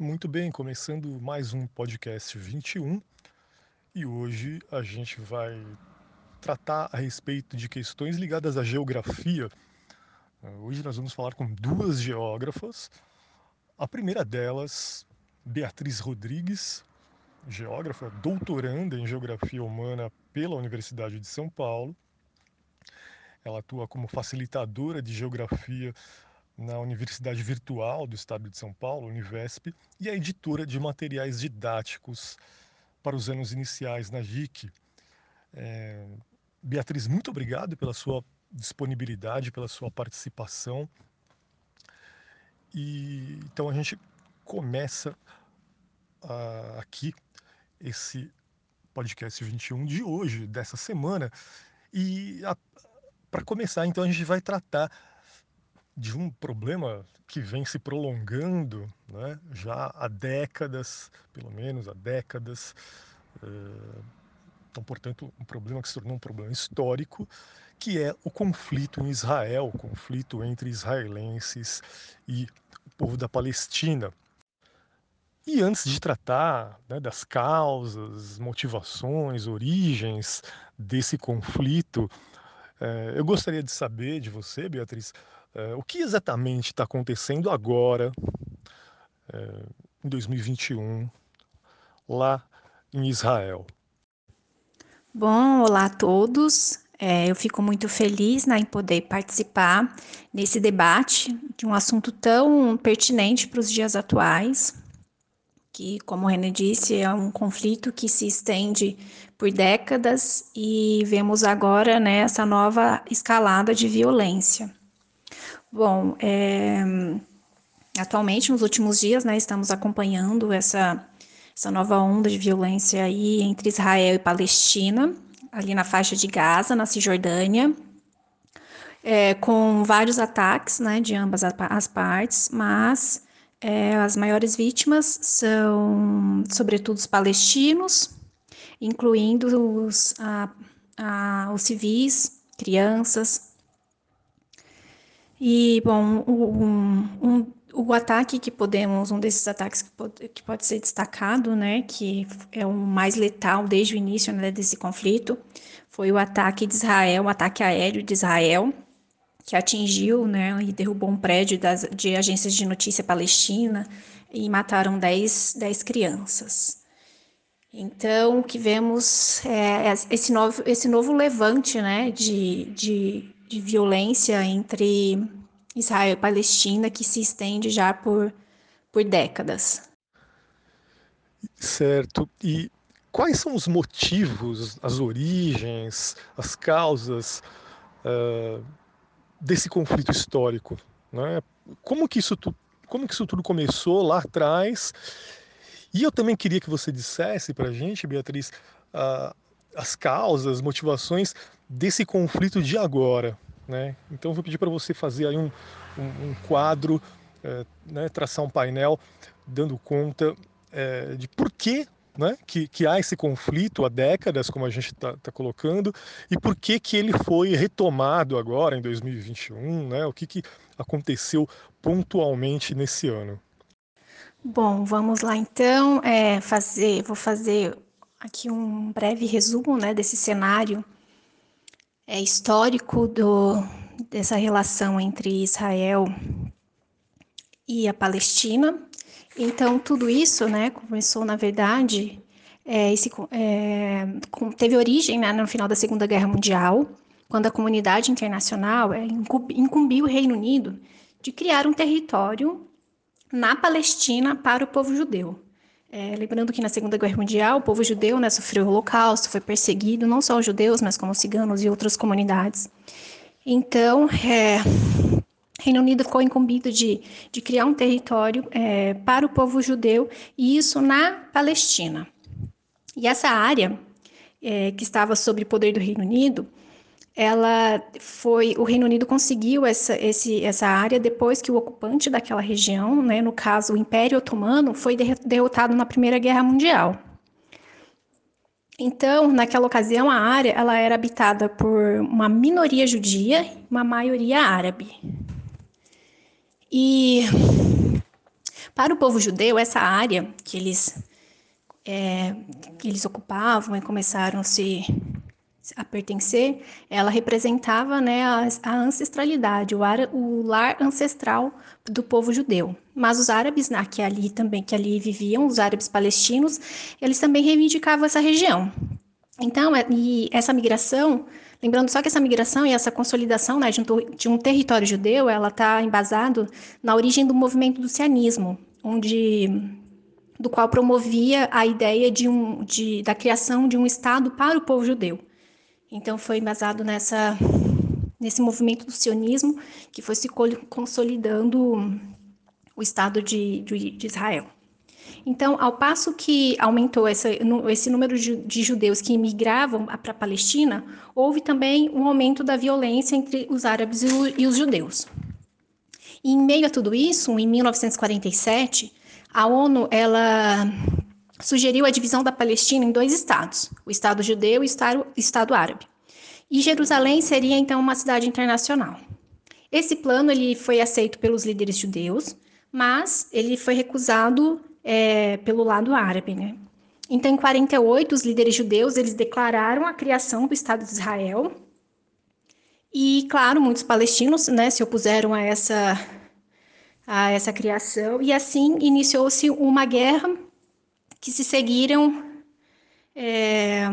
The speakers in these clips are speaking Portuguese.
Muito bem, começando mais um podcast 21 e hoje a gente vai tratar a respeito de questões ligadas à geografia. Hoje nós vamos falar com duas geógrafas. A primeira delas, Beatriz Rodrigues, geógrafa, doutoranda em geografia humana pela Universidade de São Paulo. Ela atua como facilitadora de geografia na Universidade Virtual do Estado de São Paulo, Univesp, e a editora de materiais didáticos para os anos iniciais na JIC. É... Beatriz, muito obrigado pela sua disponibilidade, pela sua participação. E então a gente começa uh, aqui esse podcast 21 de hoje, dessa semana. E para começar, então a gente vai tratar de um problema que vem se prolongando né, já há décadas, pelo menos há décadas. Eh, então, portanto, um problema que se tornou um problema histórico, que é o conflito em Israel, o conflito entre israelenses e o povo da Palestina. E antes de tratar né, das causas, motivações, origens desse conflito, eh, eu gostaria de saber de você, Beatriz, é, o que exatamente está acontecendo agora, é, em 2021, lá em Israel? Bom, olá a todos. É, eu fico muito feliz né, em poder participar nesse debate de um assunto tão pertinente para os dias atuais, que, como o René disse, é um conflito que se estende por décadas e vemos agora né, essa nova escalada de violência. Bom, é, atualmente, nos últimos dias, né, estamos acompanhando essa, essa nova onda de violência aí entre Israel e Palestina, ali na faixa de Gaza, na Cisjordânia, é, com vários ataques né, de ambas as partes, mas é, as maiores vítimas são, sobretudo, os palestinos, incluindo os, a, a, os civis, crianças, e, bom, um, um, o ataque que podemos, um desses ataques que pode, que pode ser destacado, né, que é o mais letal desde o início né, desse conflito, foi o ataque de Israel, o ataque aéreo de Israel, que atingiu né, e derrubou um prédio das, de agências de notícia palestina e mataram 10, 10 crianças. Então, o que vemos é esse novo, esse novo levante né, de, de de violência entre Israel e Palestina que se estende já por, por décadas. Certo. E quais são os motivos, as origens, as causas uh, desse conflito histórico? Né? Como, que isso tu, como que isso tudo começou lá atrás? E eu também queria que você dissesse para a gente, Beatriz, uh, as causas, motivações desse conflito de agora. Né? Então, vou pedir para você fazer aí um, um, um quadro, é, né, traçar um painel dando conta é, de por que, né, que, que, há esse conflito há décadas, como a gente está tá colocando, e por que, que ele foi retomado agora, em 2021, né? o que, que aconteceu pontualmente nesse ano. Bom, vamos lá então é, fazer, vou fazer aqui um breve resumo né, desse cenário é, histórico do, dessa relação entre Israel e a Palestina. Então, tudo isso né, começou, na verdade, é, esse, é, teve origem né, no final da Segunda Guerra Mundial, quando a comunidade internacional é, incumbiu o Reino Unido de criar um território na Palestina para o povo judeu. É, lembrando que na Segunda Guerra Mundial o povo judeu né, sofreu o Holocausto, foi perseguido, não só os judeus, mas como os ciganos e outras comunidades. Então, é, Reino Unido ficou incumbido de, de criar um território é, para o povo judeu, e isso na Palestina. E essa área é, que estava sob o poder do Reino Unido ela foi o Reino Unido conseguiu essa, esse, essa área depois que o ocupante daquela região, né, no caso o Império Otomano, foi derrotado na Primeira Guerra Mundial. Então, naquela ocasião, a área ela era habitada por uma minoria judia e uma maioria árabe. E Para o povo judeu, essa área que eles, é, que eles ocupavam e começaram a se a pertencer, ela representava né, a, a ancestralidade, o, ar, o, lar ancestral do povo judeu. Mas os árabes, né, que ali também que ali viviam, os árabes palestinos, eles também reivindicavam essa região. Então, é, e essa migração, lembrando só que essa migração e essa consolidação né, de, um, de um território judeu, ela está embasado na origem do movimento do sionismo, onde do qual promovia a ideia de um, de, da criação de um Estado para o povo judeu. Então foi embasado nessa nesse movimento do sionismo que foi se consolidando o Estado de, de, de Israel. Então, ao passo que aumentou essa, esse número de judeus que imigravam para a Palestina, houve também um aumento da violência entre os árabes e os judeus. E em meio a tudo isso, em 1947, a ONU ela sugeriu a divisão da Palestina em dois estados, o Estado judeu e o Estado, árabe. E Jerusalém seria então uma cidade internacional. Esse plano ele foi aceito pelos líderes judeus, mas ele foi recusado é, pelo lado árabe. Né? Então, em 48, os líderes judeus eles declararam a criação do Estado de Israel. E, claro, muitos palestinos né, se opuseram a essa, a essa criação. E assim iniciou-se uma guerra que se seguiram, é,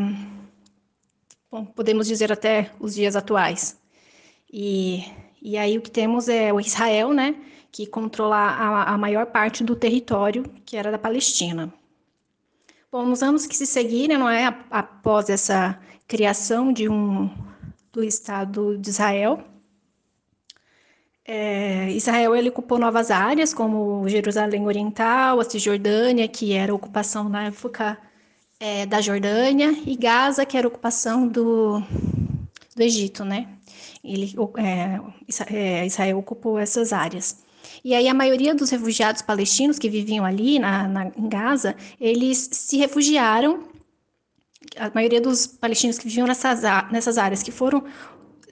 bom, podemos dizer até os dias atuais. E, e aí o que temos é o Israel, né, que controla a, a maior parte do território que era da Palestina. Bom, nos anos que se seguiram, não é, após essa criação de um do Estado de Israel, é, Israel ele ocupou novas áreas, como Jerusalém Oriental, a Cisjordânia, que era ocupação na época é, da Jordânia, e Gaza, que era ocupação do, do Egito, né? Ele, é, é, Israel ocupou essas áreas. E aí a maioria dos refugiados palestinos que viviam ali na, na, em Gaza, eles se refugiaram. A maioria dos palestinos que viviam nessas, nessas áreas que foram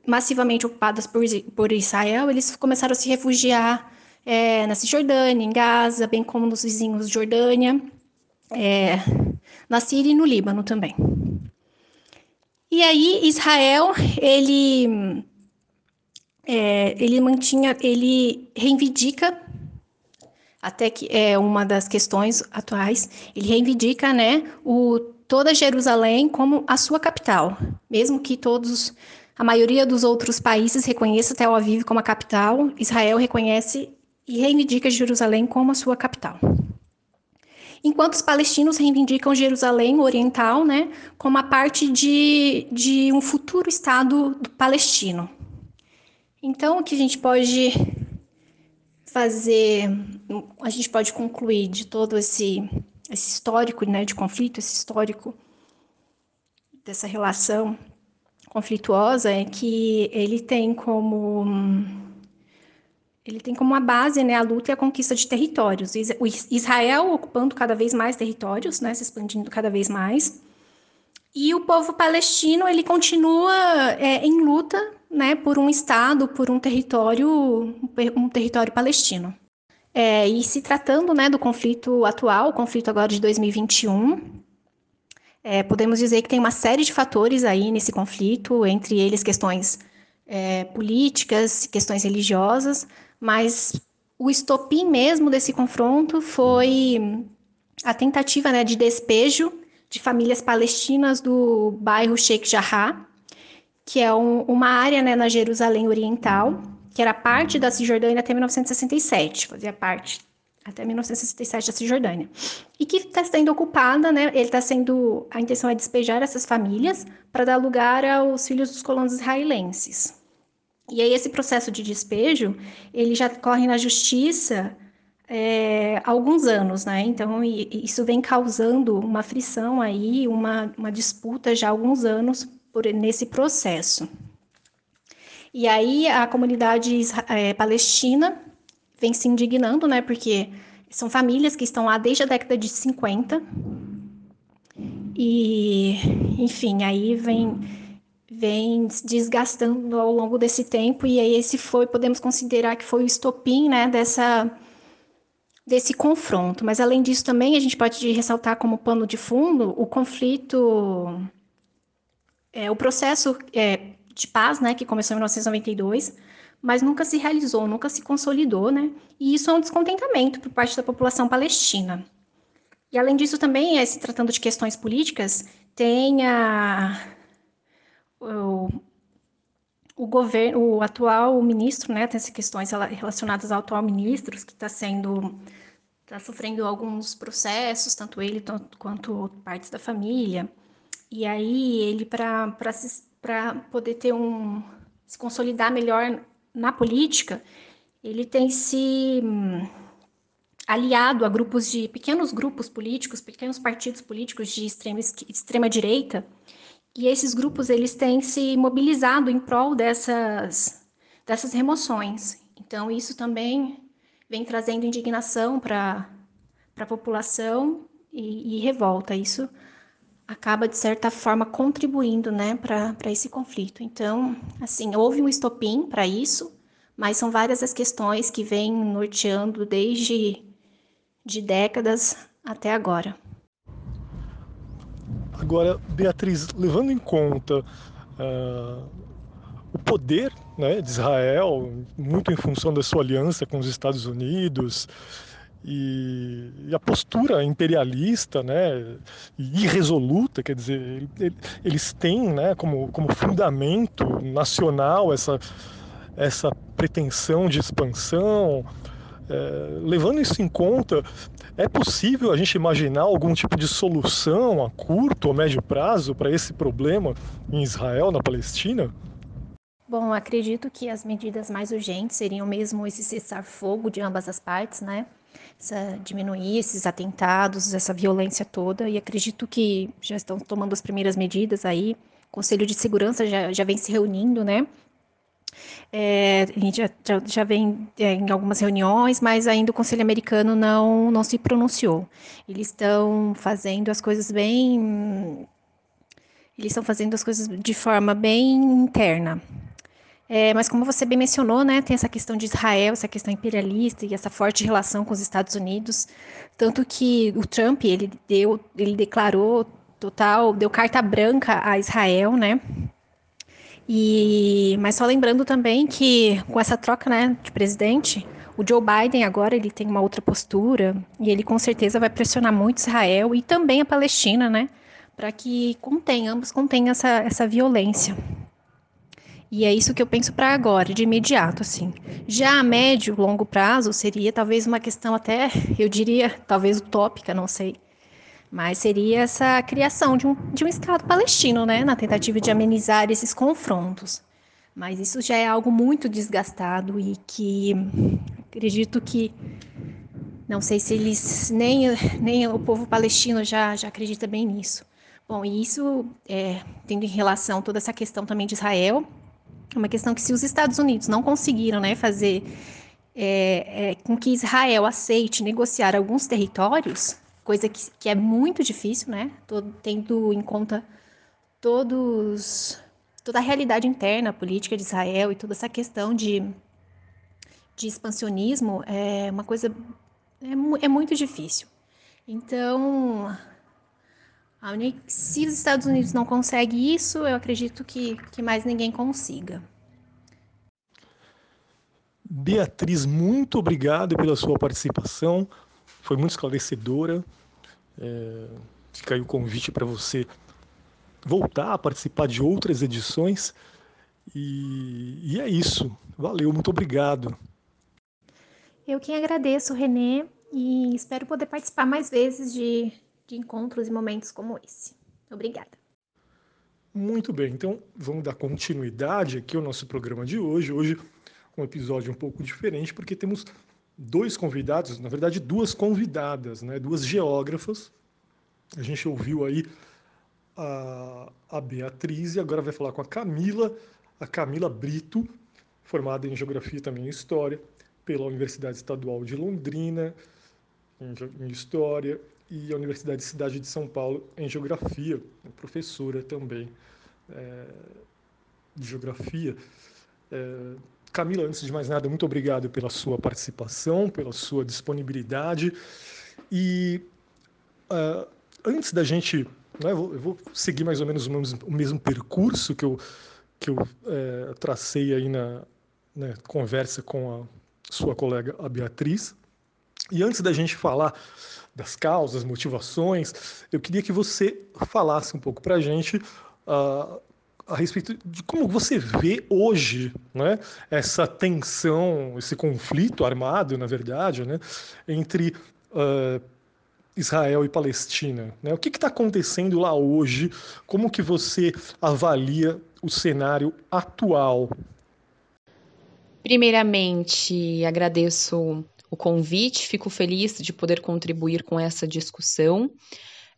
massivamente ocupadas por, por Israel, eles começaram a se refugiar é, na Cisjordânia, em Gaza, bem como nos vizinhos de Jordânia, é, na Síria e no Líbano também. E aí Israel, ele, é, ele mantinha, ele reivindica até que é uma das questões atuais, ele reivindica, né, o toda Jerusalém como a sua capital, mesmo que todos a maioria dos outros países reconhece Tel Aviv como a capital, Israel reconhece e reivindica Jerusalém como a sua capital. Enquanto os palestinos reivindicam Jerusalém Oriental né, como a parte de, de um futuro Estado palestino. Então, o que a gente pode fazer, a gente pode concluir de todo esse, esse histórico né, de conflito, esse histórico dessa relação conflituosa é que ele tem como ele tem como uma base né, a luta e a conquista de territórios. Israel ocupando cada vez mais territórios, né, se expandindo cada vez mais. E o povo palestino ele continua é, em luta né, por um estado, por um território, um território palestino. É, e se tratando né, do conflito atual, o conflito agora de 2021, é, podemos dizer que tem uma série de fatores aí nesse conflito, entre eles questões é, políticas, questões religiosas, mas o estopim mesmo desse confronto foi a tentativa né, de despejo de famílias palestinas do bairro Sheikh Jarrah, que é um, uma área né, na Jerusalém Oriental, que era parte da Cisjordânia até 1967, fazia parte até 1967 da Cisjordânia, e que está sendo ocupada, né? Ele está sendo, a intenção é despejar essas famílias para dar lugar aos filhos dos colonos israelenses. E aí esse processo de despejo, ele já corre na justiça é, há alguns anos, né? Então isso vem causando uma frição aí, uma, uma disputa já há alguns anos por nesse processo. E aí a comunidade é, palestina vem se indignando, né? Porque são famílias que estão lá desde a década de 50. E, enfim, aí vem vem desgastando ao longo desse tempo e aí esse foi, podemos considerar que foi o estopim, né, dessa desse confronto. Mas além disso também a gente pode ressaltar como pano de fundo o conflito, é, o processo é, de paz, né, que começou em 1992, mas nunca se realizou, nunca se consolidou, né? E isso é um descontentamento por parte da população palestina. E além disso também, é, se tratando de questões políticas, tem a, o, o governo, o atual ministro, né, tem essas questões relacionadas ao atual ministro, que está sendo, está sofrendo alguns processos, tanto ele quanto partes da família. E aí ele, para poder ter um, se consolidar melhor na política, ele tem se hum, aliado a grupos de pequenos grupos políticos, pequenos partidos políticos de extrema, extrema direita, e esses grupos eles têm se mobilizado em prol dessas, dessas remoções. Então, isso também vem trazendo indignação para a população e, e, revolta. Isso acaba, de certa forma, contribuindo né, para esse conflito. Então, assim, houve um estopim para isso, mas são várias as questões que vêm norteando desde de décadas até agora. Agora, Beatriz, levando em conta uh, o poder né, de Israel, muito em função da sua aliança com os Estados Unidos, e, e, a postura imperialista né, irresoluta, quer dizer, eles têm né, como, como fundamento nacional essa, essa pretensão de expansão. É, levando isso em conta, é possível a gente imaginar algum tipo de solução a curto ou médio prazo para esse problema em Israel, na Palestina? Bom, acredito que as medidas mais urgentes seriam mesmo esse cessar-fogo de ambas as partes, né? Essa, diminuir esses atentados, essa violência toda, e acredito que já estão tomando as primeiras medidas aí. O Conselho de Segurança já, já vem se reunindo, né? É, a gente já, já, já vem é, em algumas reuniões, mas ainda o Conselho Americano não, não se pronunciou. Eles estão fazendo as coisas bem. Eles estão fazendo as coisas de forma bem interna. É, mas como você bem mencionou, né, tem essa questão de Israel, essa questão imperialista e essa forte relação com os Estados Unidos, tanto que o Trump ele deu, ele declarou total, deu carta branca a Israel, né, e, mas só lembrando também que com essa troca né, de presidente, o Joe Biden agora ele tem uma outra postura e ele com certeza vai pressionar muito Israel e também a Palestina, né, para que contém, ambos contenham essa, essa violência. E é isso que eu penso para agora, de imediato, assim. Já a médio, longo prazo, seria talvez uma questão até, eu diria, talvez utópica, não sei, mas seria essa criação de um, de um Estado palestino, né, na tentativa de amenizar esses confrontos. Mas isso já é algo muito desgastado e que acredito que não sei se eles nem, nem o povo palestino já, já acredita bem nisso. Bom, e isso é, tendo em relação toda essa questão também de Israel, uma questão que se os Estados Unidos não conseguiram né, fazer é, é, com que Israel aceite negociar alguns territórios, coisa que, que é muito difícil, né? Todo, tendo em conta todos toda a realidade interna, a política de Israel e toda essa questão de, de expansionismo é uma coisa é, é muito difícil. Então, se os Estados Unidos não conseguem isso, eu acredito que, que mais ninguém consiga. Beatriz, muito obrigado pela sua participação foi muito esclarecedora. É, fica aí o convite para você voltar a participar de outras edições. E, e, é isso. Valeu, muito obrigado. Eu que agradeço, Renê, e espero poder participar mais vezes de, de encontros e momentos como esse. Obrigada. Muito bem, então vamos dar continuidade aqui ao nosso programa de hoje. Hoje um episódio um pouco diferente, porque temos dois convidados, na verdade duas convidadas, né, duas geógrafas. A gente ouviu aí a, a Beatriz e agora vai falar com a Camila, a Camila Brito, formada em Geografia e também em História pela Universidade Estadual de Londrina, em, em História, e a Universidade Cidade de São Paulo em Geografia, professora também é, de Geografia. É, Camila, antes de mais nada, muito obrigado pela sua participação, pela sua disponibilidade. E uh, antes da gente. Né, eu, vou, eu, vou, seguir mais ou menos o mesmo, o mesmo percurso que eu, que eu é, tracei aí na né, conversa com a sua colega, a Beatriz. E antes da gente falar das causas, motivações, eu queria que você falasse um pouco para a gente uh, a respeito de como você vê hoje né, essa tensão, esse conflito armado, na verdade, né, entre uh, Israel e Palestina. Né? O que está acontecendo lá hoje? Como que você avalia o cenário atual? Primeiramente, agradeço o convite, fico feliz de poder contribuir com essa discussão.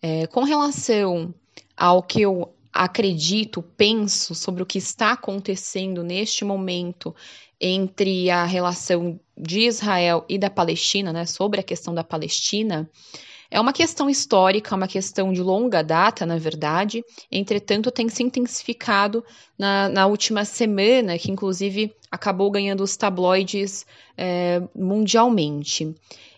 É, com relação ao que eu acredito, penso sobre o que está acontecendo neste momento entre a relação de Israel e da Palestina, né, sobre a questão da Palestina, é uma questão histórica, uma questão de longa data, na verdade, entretanto, tem se intensificado na, na última semana, que inclusive acabou ganhando os tabloides é, mundialmente.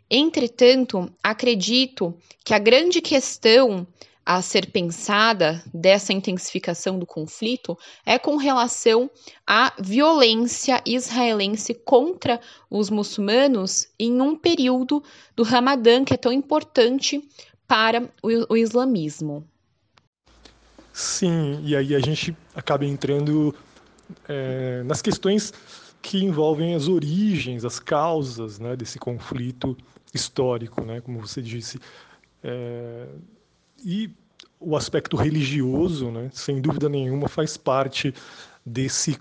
Entretanto, acredito que a grande questão a ser pensada dessa intensificação do conflito é com relação à violência israelense contra os muçulmanos em um período do Ramadã que é tão importante para o, o islamismo. Sim, e aí a gente acaba entrando é, nas questões que envolvem as origens, as causas né, desse conflito histórico, né, como você disse. É, e o aspecto religioso, né, sem dúvida nenhuma, faz parte desse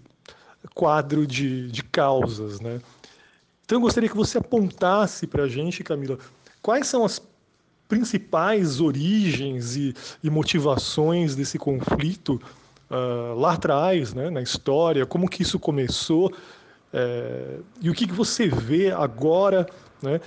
quadro de, de causas. Né? Então, eu gostaria que você apontasse para a gente, Camila, quais são as principais origens e, e motivações desse conflito uh, lá atrás, né, na história, como que isso começou é, e o que, que você vê agora né,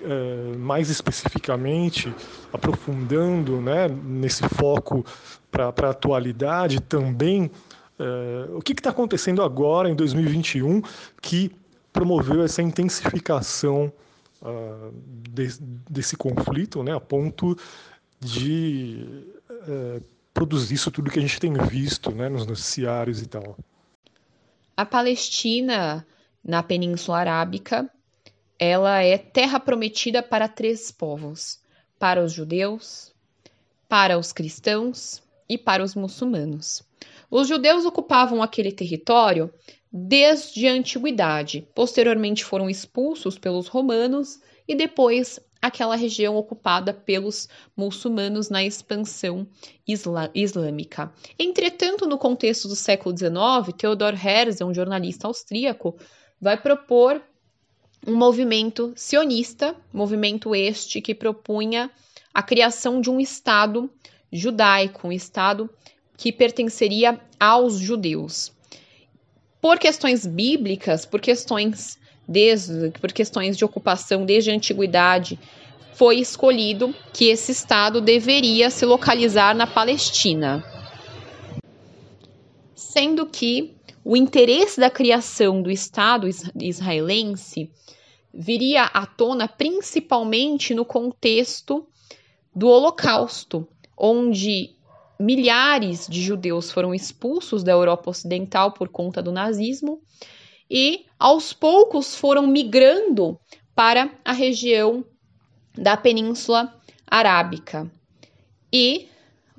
eh, mais especificamente, aprofundando né, nesse foco para a atualidade também, uh, o que está acontecendo agora em 2021 que promoveu essa intensificação uh, de, desse conflito, né, a ponto de produzir isso tudo que a gente tem visto né, nos noticiários e tal. A Palestina, na Península Arábica, ela é terra prometida para três povos: para os judeus, para os cristãos e para os muçulmanos. Os judeus ocupavam aquele território desde a antiguidade. Posteriormente foram expulsos pelos romanos e depois aquela região ocupada pelos muçulmanos na expansão islâmica. Entretanto, no contexto do século XIX, Theodor Herzl, um jornalista austríaco, vai propor um movimento sionista, movimento este que propunha a criação de um Estado judaico, um Estado que pertenceria aos judeus. Por questões bíblicas, por questões desde, por questões de ocupação desde a antiguidade, foi escolhido que esse Estado deveria se localizar na Palestina. Sendo que o interesse da criação do Estado israelense viria à tona principalmente no contexto do Holocausto, onde milhares de judeus foram expulsos da Europa Ocidental por conta do nazismo e aos poucos foram migrando para a região da Península Arábica e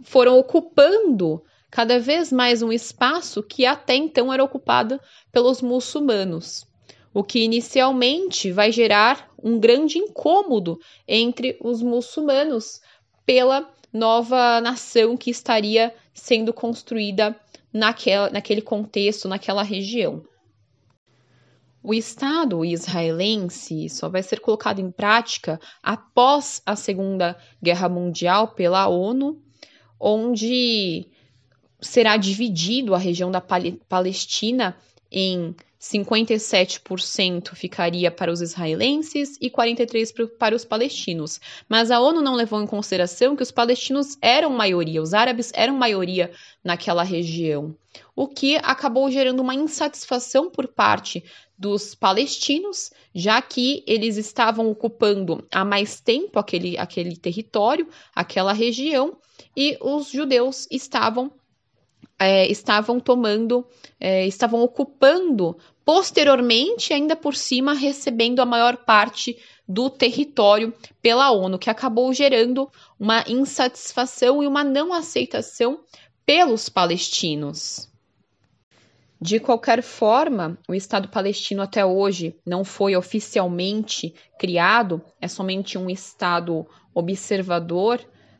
foram ocupando cada vez mais um espaço que até então era ocupado pelos muçulmanos o que inicialmente vai gerar um grande incômodo entre os muçulmanos pela nova nação que estaria sendo construída naquela, naquele contexto, naquela região. O Estado israelense só vai ser colocado em prática após a Segunda Guerra Mundial pela ONU, onde será dividido a região da Palestina em 57% ficaria para os israelenses e 43% para os palestinos. Mas a ONU não levou em consideração que os palestinos eram maioria, os árabes eram maioria naquela região, o que acabou gerando uma insatisfação por parte dos palestinos, já que eles estavam ocupando há mais tempo aquele, aquele território, aquela região, e os judeus estavam é, estavam tomando, é, estavam ocupando posteriormente, ainda por cima, recebendo a maior parte do território pela ONU, que acabou gerando uma insatisfação e uma não aceitação pelos palestinos. De qualquer forma, o Estado palestino até hoje não foi oficialmente criado, é somente um Estado observador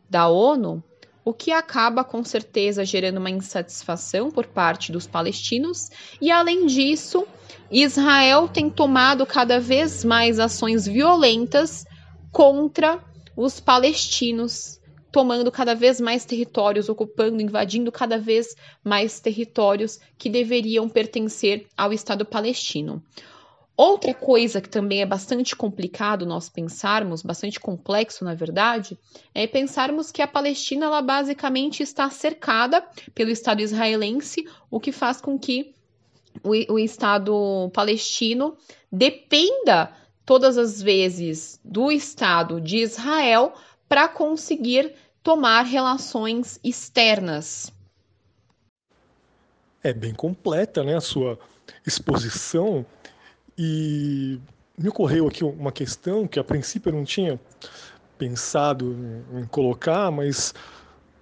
da ONU, o que acaba com certeza gerando uma insatisfação por parte dos palestinos, e além disso, Israel tem tomado cada vez mais ações violentas contra os palestinos, tomando cada vez mais territórios, ocupando, invadindo cada vez mais territórios que deveriam pertencer ao Estado palestino. Outra coisa que também é bastante complicado nós pensarmos, bastante complexo na verdade, é pensarmos que a Palestina ela basicamente está cercada pelo Estado israelense, o que faz com que o, o Estado palestino dependa todas as vezes do Estado de Israel para conseguir tomar relações externas. É bem completa, né, a sua exposição e me ocorreu aqui uma questão que a princípio eu não tinha pensado em, colocar, mas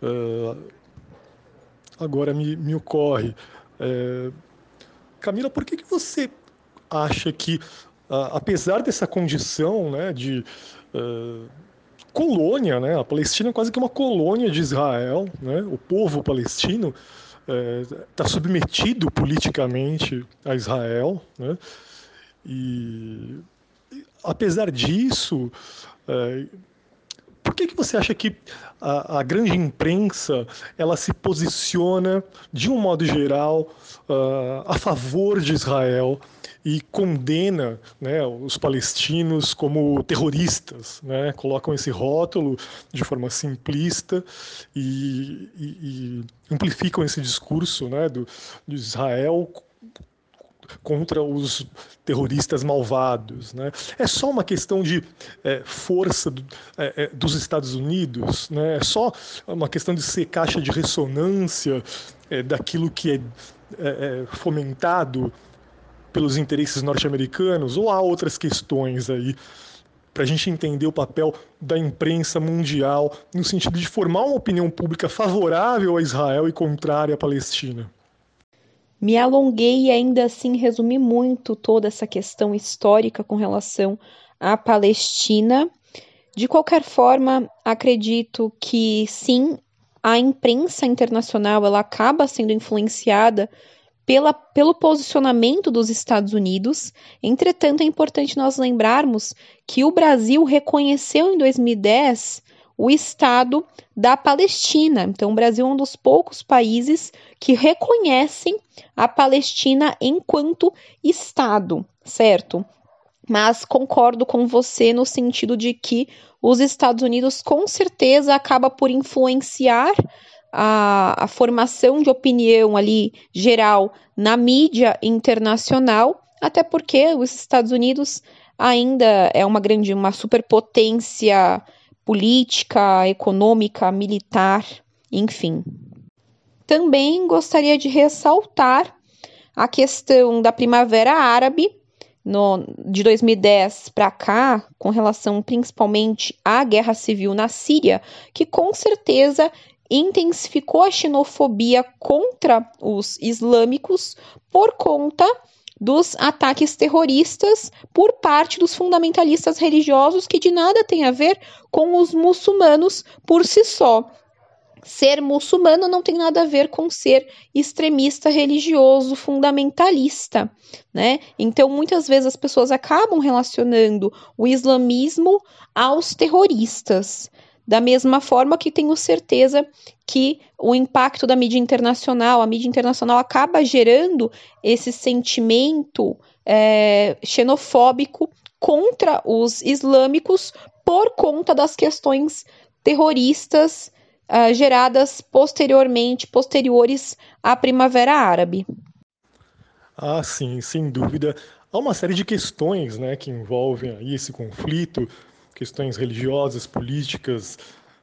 uh, agora me, me ocorre. Uh, Camila, por que, que você acha que, uh, apesar dessa condição né, de colônia, né, a Palestina é quase que uma colônia de Israel, né, o povo palestino está submetido politicamente a Israel, né, e, apesar disso, é, que, que você acha que a, a, grande imprensa ela se posiciona, de um modo geral, uh, a favor de Israel e condena né, os palestinos como terroristas, né, colocam esse rótulo de forma simplista e, e, e amplificam esse discurso né, do, de Israel contra os terroristas malvados. Né? É só uma questão de é, força do, é, é, dos Estados Unidos, né? é só uma questão de ser caixa de ressonância é, daquilo que é, é, é fomentado pelos interesses norte-americanos, ou há outras questões aí para a gente entender o papel da imprensa mundial no sentido de formar uma opinião pública favorável a Israel e contrária à Palestina? Me alonguei e ainda assim resumi muito toda essa questão histórica com relação à Palestina. De qualquer forma, acredito que sim, a imprensa internacional ela acaba sendo influenciada pela, pelo posicionamento dos Estados Unidos. Entretanto, é importante nós lembrarmos que o Brasil reconheceu em 2010 o Estado da Palestina. Então, o Brasil é um dos poucos países que reconhecem a Palestina enquanto Estado, certo? Mas concordo com você no sentido de que os Estados Unidos com certeza acaba por influenciar a, a formação de opinião ali geral na mídia internacional, até porque os Estados Unidos ainda é uma grande, uma superpotência política, econômica, militar, enfim. Também gostaria de ressaltar a questão da Primavera Árabe, no, de 2010 para cá, com relação principalmente à guerra civil na Síria, que com certeza intensificou a xenofobia contra os islâmicos por conta dos ataques terroristas por parte dos fundamentalistas religiosos que de nada tem a ver com os muçulmanos por si só. Ser muçulmano não tem nada a ver com ser extremista religioso fundamentalista, né? Então, muitas vezes as pessoas acabam relacionando o islamismo aos terroristas. Da mesma forma que tenho certeza que o impacto da mídia internacional, a mídia internacional acaba gerando esse sentimento é, xenofóbico contra os islâmicos por conta das questões terroristas uh, geradas posteriormente, posteriores à Primavera Árabe. Ah, sim, sem dúvida. Há uma série de questões né, que envolvem aí esse conflito, questões religiosas, políticas,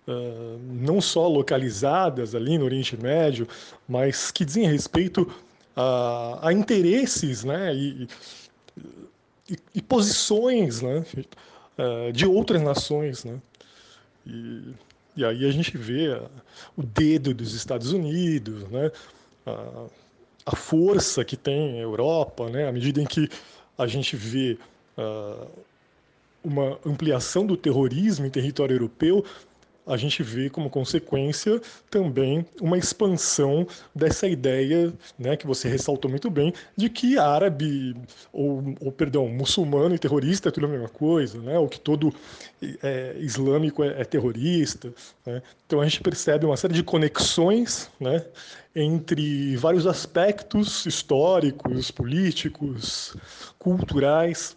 uh, não só localizadas ali no Oriente Médio, mas que dizem respeito a, a interesses né, e, e, e posições né, uh, de outras nações. Né? E, e aí a gente vê o dedo dos Estados Unidos, né? A, força que tem a Europa, né? à medida em que a gente vê uh, uma ampliação do terrorismo em território europeu, a gente vê como consequência também uma expansão dessa ideia, né, que você ressaltou muito bem, de que árabe, ou, ou perdão, muçulmano e terrorista é tudo a mesma coisa, né, ou que todo é, islâmico é, é terrorista. Né? Então a gente percebe uma série de conexões né, entre vários aspectos históricos, políticos, culturais.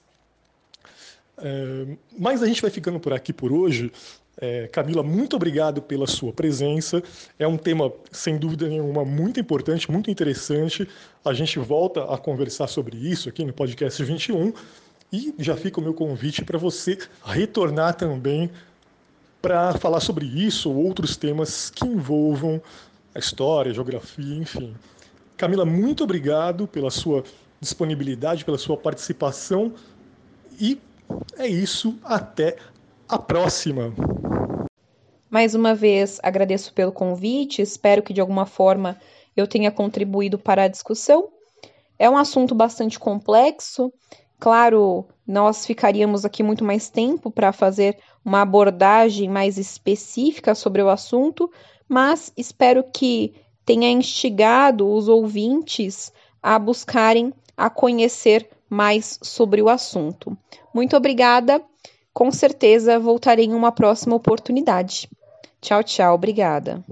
É, mas a gente vai ficando por aqui por hoje. É, Camila, muito obrigado pela sua presença. É um tema, sem dúvida nenhuma, muito importante, muito interessante. A gente volta a conversar sobre isso aqui no podcast 21. E já fica o meu convite para você retornar também para falar sobre isso ou outros temas que envolvam a história, a geografia, enfim. Camila, muito obrigado pela sua disponibilidade, pela sua participação. E é isso. Até a próxima! Mais uma vez, agradeço pelo convite, espero que de alguma forma eu tenha contribuído para a discussão. É um assunto bastante complexo, claro, nós ficaríamos aqui muito mais tempo para fazer uma abordagem mais específica sobre o assunto, mas espero que tenha instigado os ouvintes a buscarem a conhecer mais sobre o assunto. Muito obrigada com certeza voltarei em uma próxima oportunidade. Tchau, tchau, obrigada.